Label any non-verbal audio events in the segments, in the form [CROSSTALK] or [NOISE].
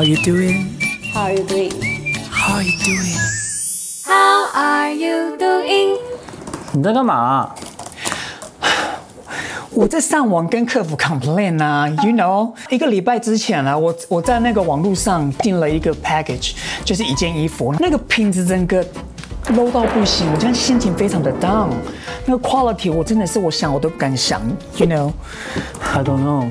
How you doing? How are you doing? How are you doing? How are you doing? 你在干嘛？我在上网跟客服 complain 啊，you know，一个礼拜之前啊，我我在那个网络上订了一个 package，就是一件衣服，那个品质整个 low 到不行，我现在心情非常的 down，那个 quality 我真的是我想我都不敢想，you know，I don't know。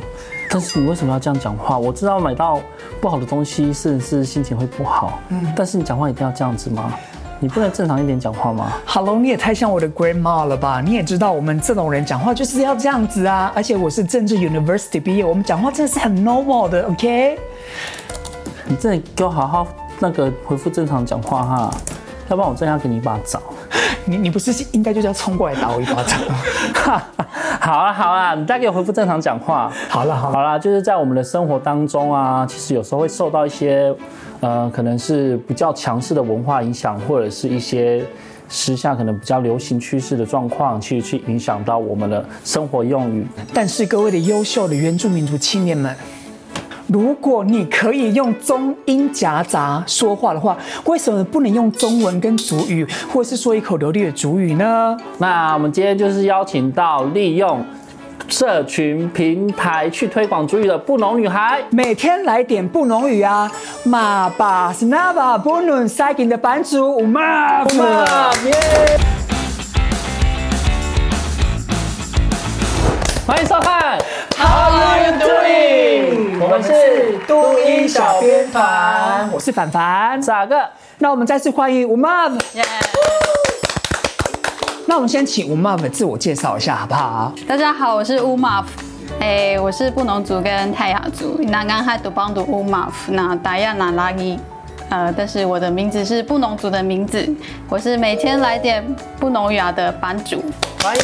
但是你为什么要这样讲话？我知道买到不好的东西是是心情会不好，嗯，但是你讲话一定要这样子吗？你不能正常一点讲话吗？Hello，你也太像我的 grandma 了吧？你也知道我们这种人讲话就是要这样子啊！而且我是政治 University 毕业，我们讲话真的是很 normal 的，OK？你真的给我好好那个回复正常讲话哈，要不然我真的要给你一把掌。[LAUGHS] 你你不是应该就是要冲过来打我一巴掌？[LAUGHS] 好啊好啊，你再给我回复正常讲话。好了好了，好啦，就是在我们的生活当中啊，其实有时候会受到一些。呃，可能是比较强势的文化影响，或者是一些时下可能比较流行趋势的状况，去去影响到我们的生活用语。但是各位的优秀的原住民族青年们，如果你可以用中英夹杂说话的话，为什么不能用中文跟主语，或是说一口流利的主语呢？那我们今天就是邀请到利用。社群平台去推广主语的布农女孩，每天来点布农语啊！马巴斯纳巴布农塞金的版主马马耶！欢迎收看，How are you doing？我们是都音小编团，我是凡凡，咋个？那我们再次欢迎乌马。那我们先请吴 Mav 自我介绍一下，好不好？大家好，我是吴 Mav 哎，我是布农族跟泰雅族，那刚还读邦读 Umav，那达亚那拉伊，呃，但是我的名字是布农族的名字，我是每天来点布农语的版主，欢迎，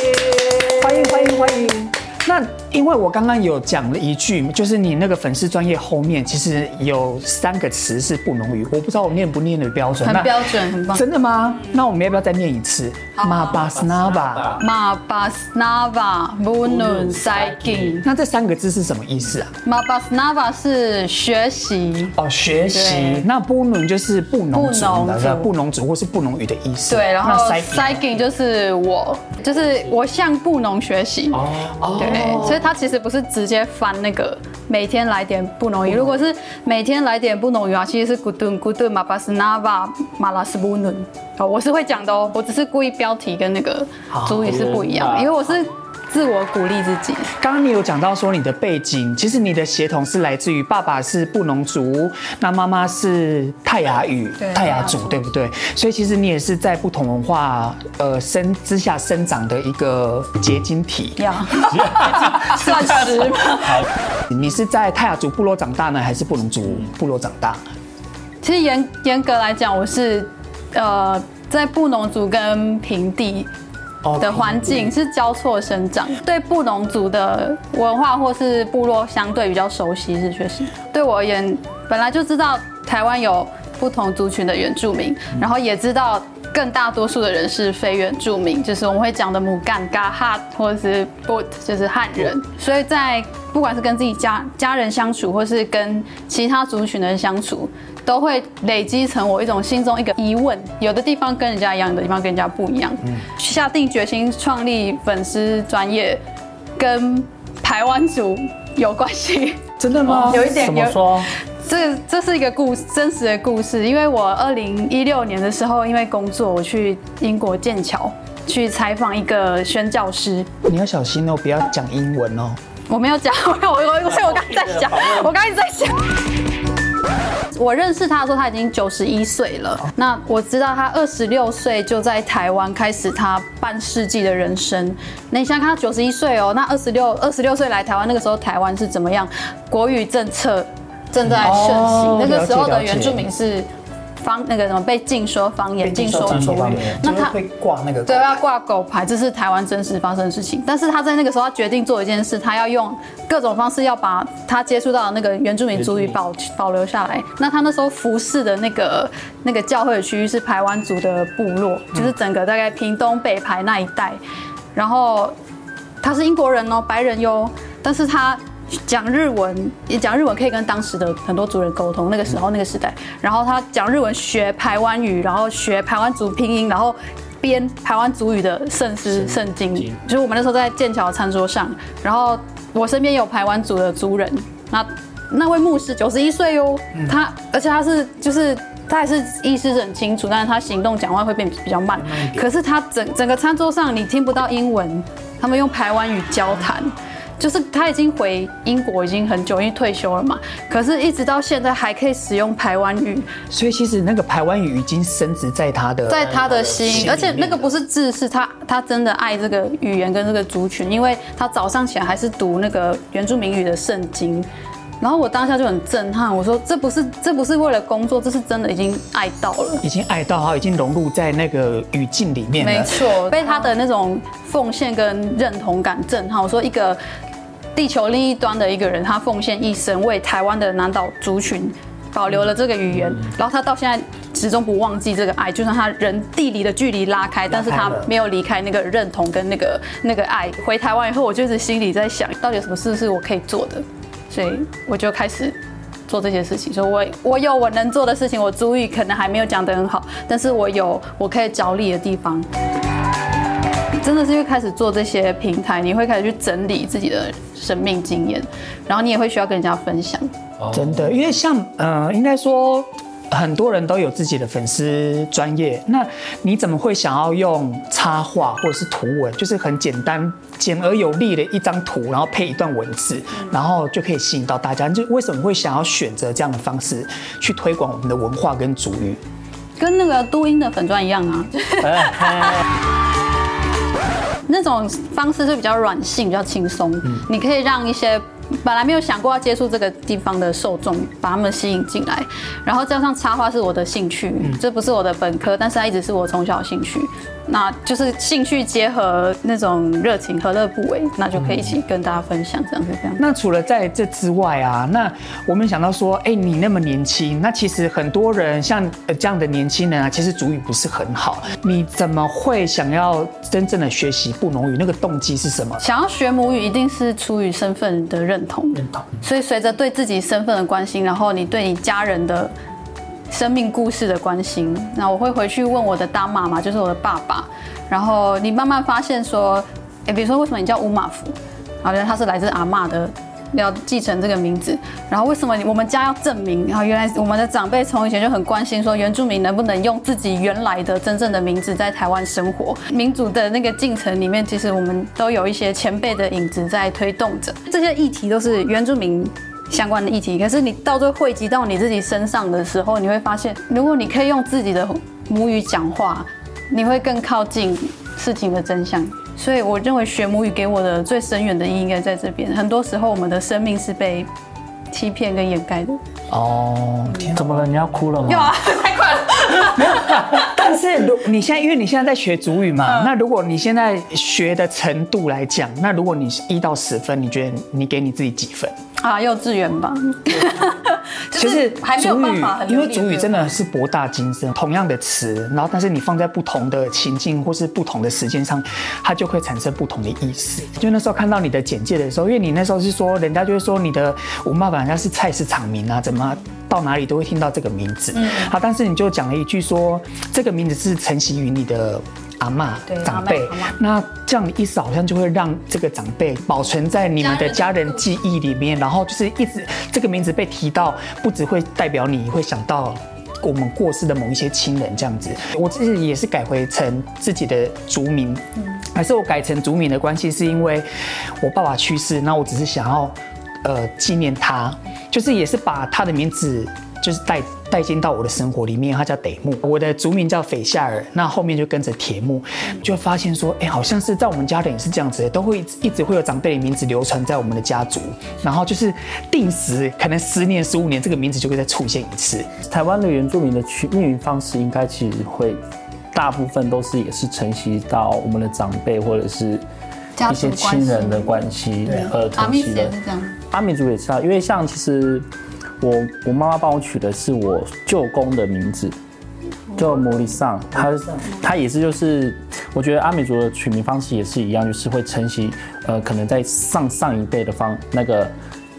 欢迎，欢迎，欢迎。那因为我刚刚有讲了一句，就是你那个粉丝专业后面其实有三个词是布农语，我不知道我念不念的标准。很标准，很棒。真的吗？那我们要不要再念一次？马巴斯纳巴，马巴斯纳巴，布农塞金。那这三个字是什么意思啊？马巴斯纳巴是学习哦，学习。那布农就是布农族的，布农族或是布农语的意思。对，然后塞金就是我，就是我向布农学习。哦，对。所以他其实不是直接翻那个每天来点布农语，如果是每天来点布农语啊，其实是古顿古顿马巴斯纳巴马拉斯布伦。哦，我是会讲的哦，我只是故意标题跟那个主语是不一样，因为我是。自我鼓励自己。刚刚你有讲到说你的背景，其实你的血统是来自于爸爸是布农族，那妈妈是泰雅语，泰雅族，对不对？所以其实你也是在不同文化呃生之下生长的一个结晶体。要算是吗？你是在泰雅族部落长大呢，还是布农族部落长大？其实严严格来讲，我是呃在布农族跟平地。的环境是交错生长，对布农族的文化或是部落相对比较熟悉，是确实。对我而言，本来就知道台湾有不同族群的原住民，然后也知道更大多数的人是非原住民，就是我们会讲的母干、嘎哈或者是 boot，就是汉人。所以在不管是跟自己家家人相处，或是跟其他族群的人相处。都会累积成我一种心中一个疑问，有的地方跟人家一样，有的地方跟人家不一样。嗯，下定决心创立粉丝专业，跟台湾族有关系。[LAUGHS] 真的吗？有一点。怎么说？这这是一个故事，真实的故事。因为我二零一六年的时候，因为工作，我去英国剑桥去采访一个宣教师。你要小心哦，不要讲英文哦。我没有讲，[LAUGHS] 我我我我刚才在讲，我刚才在讲。我认识他的时候，他已经九十一岁了。那我知道他二十六岁就在台湾开始他半世纪的人生。那你想想看，他九十一岁哦，那二十六二十六岁来台湾，那个时候台湾是怎么样？国语政策正在盛行，那个时候的原住民是。方那个什么被禁说方言，禁说族语，那他会挂那个对，要挂狗牌，这是台湾真实发生的事情。但是他在那个时候，他决定做一件事，他要用各种方式要把他接触到的那个原住民族语保保留下来。那他那时候服侍的那个那个教会的区域是台湾族的部落，就是整个大概屏东北排那一带。然后他是英国人哦，白人哟，但是他讲日文，也讲日文可以跟当时的很多族人沟通。那个时候那个时代，然后他讲日文学台湾语，然后学台湾族拼音，然后编台湾族语的圣诗圣经。就是我们那时候在剑桥餐桌上，然后我身边有台湾族的族人，那那位牧师九十一岁哟，他而且他是就是。他还是意识很清楚，但是他行动讲话会变比较慢。可是他整整个餐桌上你听不到英文，他们用台湾语交谈，就是他已经回英国已经很久，因为退休了嘛。可是一直到现在还可以使用台湾语，所以其实那个台湾语已经深植在他的在他的心，而且那个不是字，是他他真的爱这个语言跟这个族群，因为他早上起来还是读那个原住民语的圣经。然后我当下就很震撼，我说这不是这不是为了工作，这是真的已经爱到了，已经爱到哈，已经融入在那个语境里面了。没错，被他的那种奉献跟认同感震撼。我说一个地球另一端的一个人，他奉献一生为台湾的南岛族群保留了这个语言，然后他到现在始终不忘记这个爱，就算他人地理的距离拉开，但是他没有离开那个认同跟那个那个爱。回台湾以后，我就是心里在想，到底有什么事是我可以做的。所以我就开始做这些事情，说我我有我能做的事情，我主语可能还没有讲得很好，但是我有我可以着力的地方。真的是因为开始做这些平台，你会开始去整理自己的生命经验，然后你也会需要跟人家分享。真的，因为像呃，应该说。很多人都有自己的粉丝专业，那你怎么会想要用插画或者是图文，就是很简单、简而有力的一张图，然后配一段文字，然后就可以吸引到大家？就为什么会想要选择这样的方式去推广我们的文化跟主语？跟那个都音的粉钻一样啊，[LAUGHS] 那种方式是比较软性、比较轻松，你可以让一些。本来没有想过要接触这个地方的受众，把他们吸引进来，然后加上插画是我的兴趣，这不是我的本科，但是它一直是我从小的兴趣。那就是兴趣结合那种热情，何乐不为？那就可以一起跟大家分享，这样子这样。那除了在这之外啊，那我们想到说，哎，你那么年轻，那其实很多人像这样的年轻人啊，其实主语不是很好，你怎么会想要真正的学习布农语？那个动机是什么？想要学母语，一定是出于身份的认同。认同。所以随着对自己身份的关心，然后你对你家人的。生命故事的关心，那我会回去问我的大妈妈，就是我的爸爸。然后你慢慢发现说，哎，比如说为什么你叫乌马福？好像他是来自阿妈的，要继承这个名字。然后为什么我们家要证明？然后原来我们的长辈从以前就很关心说，原住民能不能用自己原来的真正的名字在台湾生活？民主的那个进程里面，其实我们都有一些前辈的影子在推动着。这些议题都是原住民。相关的议题，可是你到最后汇集到你自己身上的时候，你会发现，如果你可以用自己的母语讲话，你会更靠近事情的真相。所以，我认为学母语给我的最深远的意义应该在这边。很多时候，我们的生命是被欺骗跟掩盖的。哦，天，怎么了？你要哭了吗？有啊，[LAUGHS] 太快了。[LAUGHS] [LAUGHS] [LAUGHS] 没有，但是如你现在，因为你现在在学主语嘛，那如果你现在学的程度来讲，那如果你是一到十分，你觉得你给你自己几分？啊，幼稚园吧。[LAUGHS] 其实族语，因为主语真的是博大精深，同样的词，然后但是你放在不同的情境或是不同的时间上，它就会产生不同的意思。就那时候看到你的简介的时候，因为你那时候是说，人家就会说你的五妈妈好像是菜市场名啊，怎么到哪里都会听到这个名字。嗯，好，但是你就讲了一句说，这个名字是承袭于你的。阿嬷长辈，那这样的意思好像就会让这个长辈保存在你们的家人记忆里面，然后就是一直这个名字被提到，不只会代表你会想到我们过世的某一些亲人这样子。我自己也是改回成自己的族名，还是我改成族名的关系，是因为我爸爸去世，那我只是想要呃纪念他，就是也是把他的名字。就是带带进到我的生活里面，他叫得木，我的族名叫斐夏尔，那后面就跟着铁木，就发现说，哎，好像是在我们家人也是这样子，都会一直会有长辈的名字流传在我们的家族，然后就是定时，可能十年、十五年，这个名字就会再出现一次。台湾的原住民的取命名方式，应该其实会大部分都是也是承袭到我们的长辈或者是一些亲人的关系而疼惜的。阿米族也是啊，因为像其实。我我妈妈帮我取的是我舅公的名字，叫摩里桑，他他也是就是，我觉得阿米族的取名方式也是一样，就是会承袭，呃，可能在上上一辈的方那个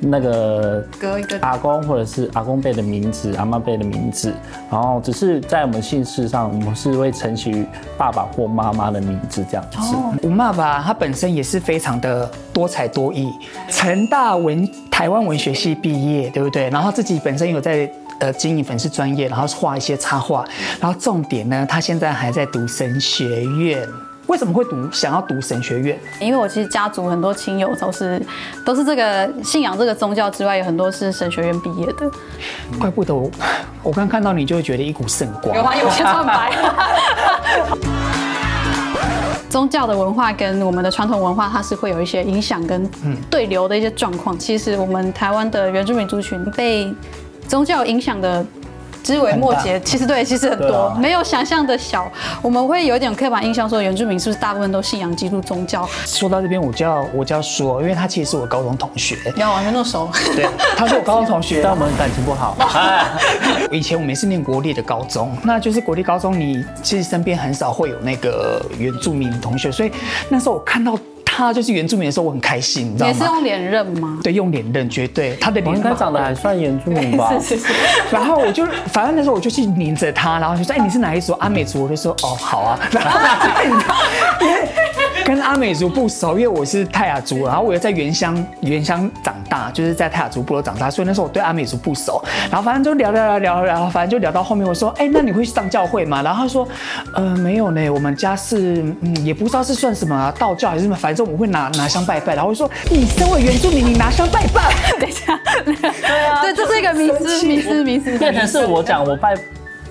那个隔一个阿公或者是阿公辈的名字、阿妈辈的名字，然后只是在我们姓氏上，我们是会承袭于爸爸或妈妈的名字这样子。哦，我爸爸他本身也是非常的多才多艺，成大文台湾文学系毕业，对不对？然后自己本身有在呃经营粉丝专业，然后画一些插画，然后重点呢，他现在还在读神学院。为什么会读想要读神学院？因为我其实家族很多亲友都是都是这个信仰这个宗教之外，有很多是神学院毕业的。怪不得我，我刚看到你就会觉得一股圣光。有吗？有些穿白。[LAUGHS] 宗教的文化跟我们的传统文化，它是会有一些影响跟对流的一些状况。其实我们台湾的原住民族群被宗教影响的。枝微末节，其实对，其实很多，没有想象的小。我们会有一点刻板印象，说原住民是不是大部分都信仰基督宗教？说到这边，我就要我就要说，因为他其实是我高中同学，你要完全那么熟？对，[LAUGHS] 他是我高中同学，但我们感情不好。[LAUGHS] 以前我们是念国立的高中，那就是国立高中，你其实身边很少会有那个原住民同学，所以那时候我看到。他就是原住民的时候，我很开心，你知道吗？也是用脸认吗？对，用脸认，绝对。他的脸应该长得还算原住民吧？[LAUGHS] 是是是。然后我就，反正那时候我就去黏着他，然后就说：“哎，你是哪一族？阿美族？”我就说：“哦，好啊。”然后因为 [LAUGHS] 跟阿美族不熟，因为我是泰雅族，然后我又在原乡原乡长大，就是在泰雅族部落长大，所以那时候我对阿美族不熟。然后反正就聊聊聊聊，聊反正就聊到后面，我说：“哎，那你会上教会吗？”然后他说：“呃，没有呢，我们家是嗯，也不知道是算什么道教还是什么，反正我们会拿拿香。”拜拜，然后我说：“你身为原住民，你拿香拜拜。”等一下，对啊，对，这是一个迷思，迷思，迷思。变成是我讲，我拜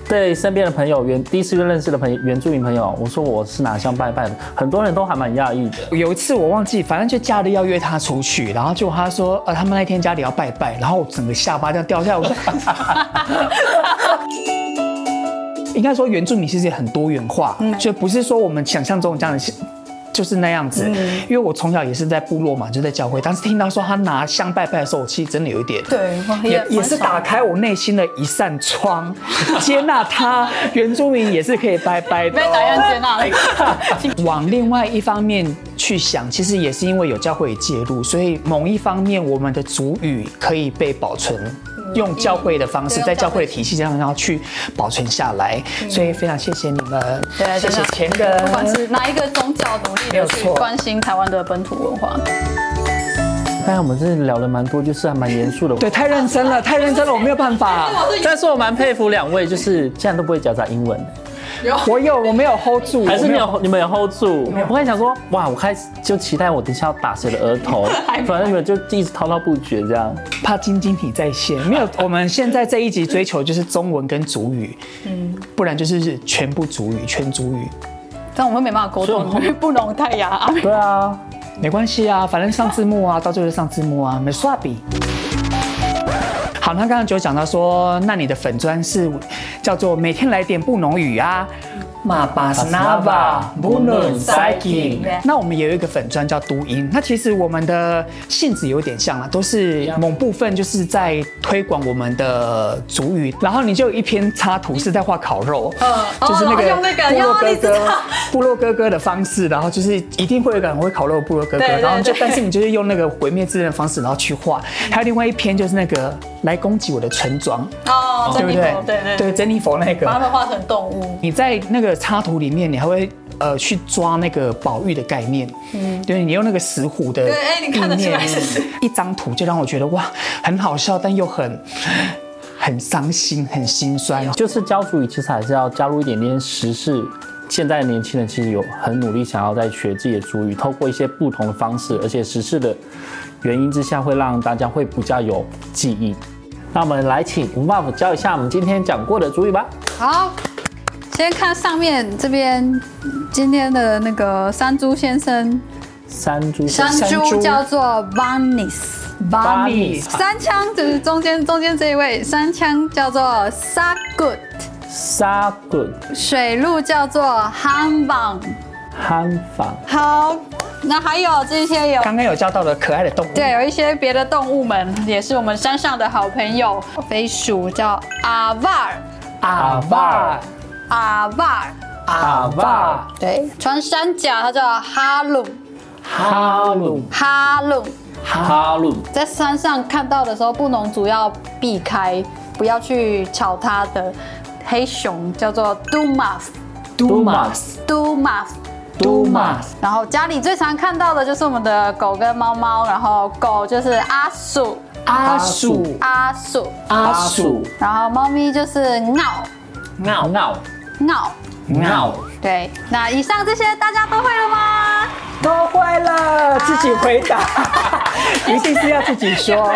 对身边的朋友，原第一次认识的朋友，原住民朋友，我说我是拿香拜拜的，很多人都还蛮讶异的。有一次我忘记，反正就假日要约他出去，然后就他说：“呃，他们那天家里要拜拜。”然后我整个下巴这样掉下来，我说：“ [LAUGHS] 应该说原住民其实也很多元化，就不是说我们想象中这样的。”就是那样子，因为我从小也是在部落嘛，就在教会。当时听到说他拿香拜拜的时候，我其实真的有一点，对，也也是打开我内心的一扇窗，接纳他原住民也是可以拜拜的，被打样接纳了。往另外一方面去想，其实也是因为有教会介入，所以某一方面我们的主语可以被保存。用教会的方式，在教会的体系上，然后去保存下来，所以非常谢谢你们，对，谢谢前人，不管是哪一个宗教，努力的去关心台湾的本土文化。刚才我们真的聊了蛮多，就是还蛮严肃的，对，太认真了，太认真了，我没有办法。[LAUGHS] 但是我蛮佩服两位，就是竟然都不会夹杂英文。有我有，我没有 hold 住，还是没有？你们有 hold 住？我刚才想说，哇，我开始就期待我等一下要打谁的额头，[LAUGHS] 反正你们就一直滔滔不绝这样，怕晶晶体在线。没有，我们现在这一集追求就是中文跟主语，嗯，不然就是全部主语，全主语。但我们没办法沟通，因为不能太哑。对啊，[LAUGHS] 没关系啊，反正上字幕啊，到最后上字幕啊，没刷笔。好，那刚刚就讲到说，那你的粉砖是叫做每天来点不浓语啊。马巴斯纳瓦布伦赛金，那我们也有一个粉砖叫读音。那其实我们的性质有点像啊，都是某部分就是在推广我们的族语。然后你就有一篇插图是在画烤肉，嗯就是那个部落哥哥，部落哥哥 [LAUGHS] 的方式。然后就是一定会有个人会烤肉的部落哥哥，然后就但是你就是用那个毁灭之刃的方式，然后去画。还有另外一篇就是那个来攻击我的村庄哦，对不对？对对对，珍妮佛那个，把他们画成动物。你在那个。插图里面，你还会呃去抓那个宝玉的概念，嗯，对，你用那个石虎的，对，哎，你看得出来，一张图就让我觉得哇，很好笑，但又很很伤心，很心酸。就是教主语，其实还是要加入一点点时事。现在的年轻人其实有很努力，想要在学自己的主语，透过一些不同的方式，而且时事的原因之下，会让大家会比较有记忆。那我们来请吴爸爸教一下我们今天讲过的主语吧。好。先看上面这边，今天的那个山猪先生，山猪，山猪叫做 Vanis，Vanis，山羌就是中间中间这一位，山羌叫做 Sagut，Sagut，水路叫做 Hanbang，Hanbang 好，那还有这些有刚刚有教到的可爱的动物，对，有一些别的动物们也是我们山上的好朋友，飞鼠叫 Avar，Avar。阿瓦，阿瓦，对，穿山甲，它叫哈鲁，哈鲁，哈鲁，哈鲁，在山上看到的时候，布农族要避开，不要去吵它的黑熊，叫做 Dumas，Dumas，Dumas，Dumas。然后家里最常看到的就是我们的狗跟猫猫，然后狗就是阿鼠，阿鼠，阿鼠，阿鼠，然后猫咪就是闹，闹闹闹闹。对，那以上这些大家都会了吗？都会了，自己回答，[LAUGHS] 一定是要自己说，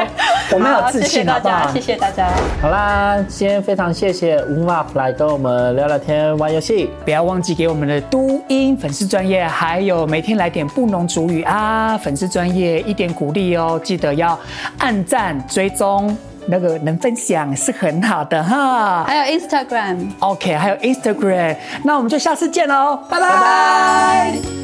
我们有自信，好不好？谢谢大家。好啦，今天非常谢谢 Umaf 来跟我们聊聊天、玩游戏，不要忘记给我们的都音粉丝专业，还有每天来点不农主语啊粉丝专业一点鼓励哦，记得要按赞追踪。那个能分享是很好的哈，还有 Instagram，OK，还有 Instagram，那我们就下次见喽，拜拜。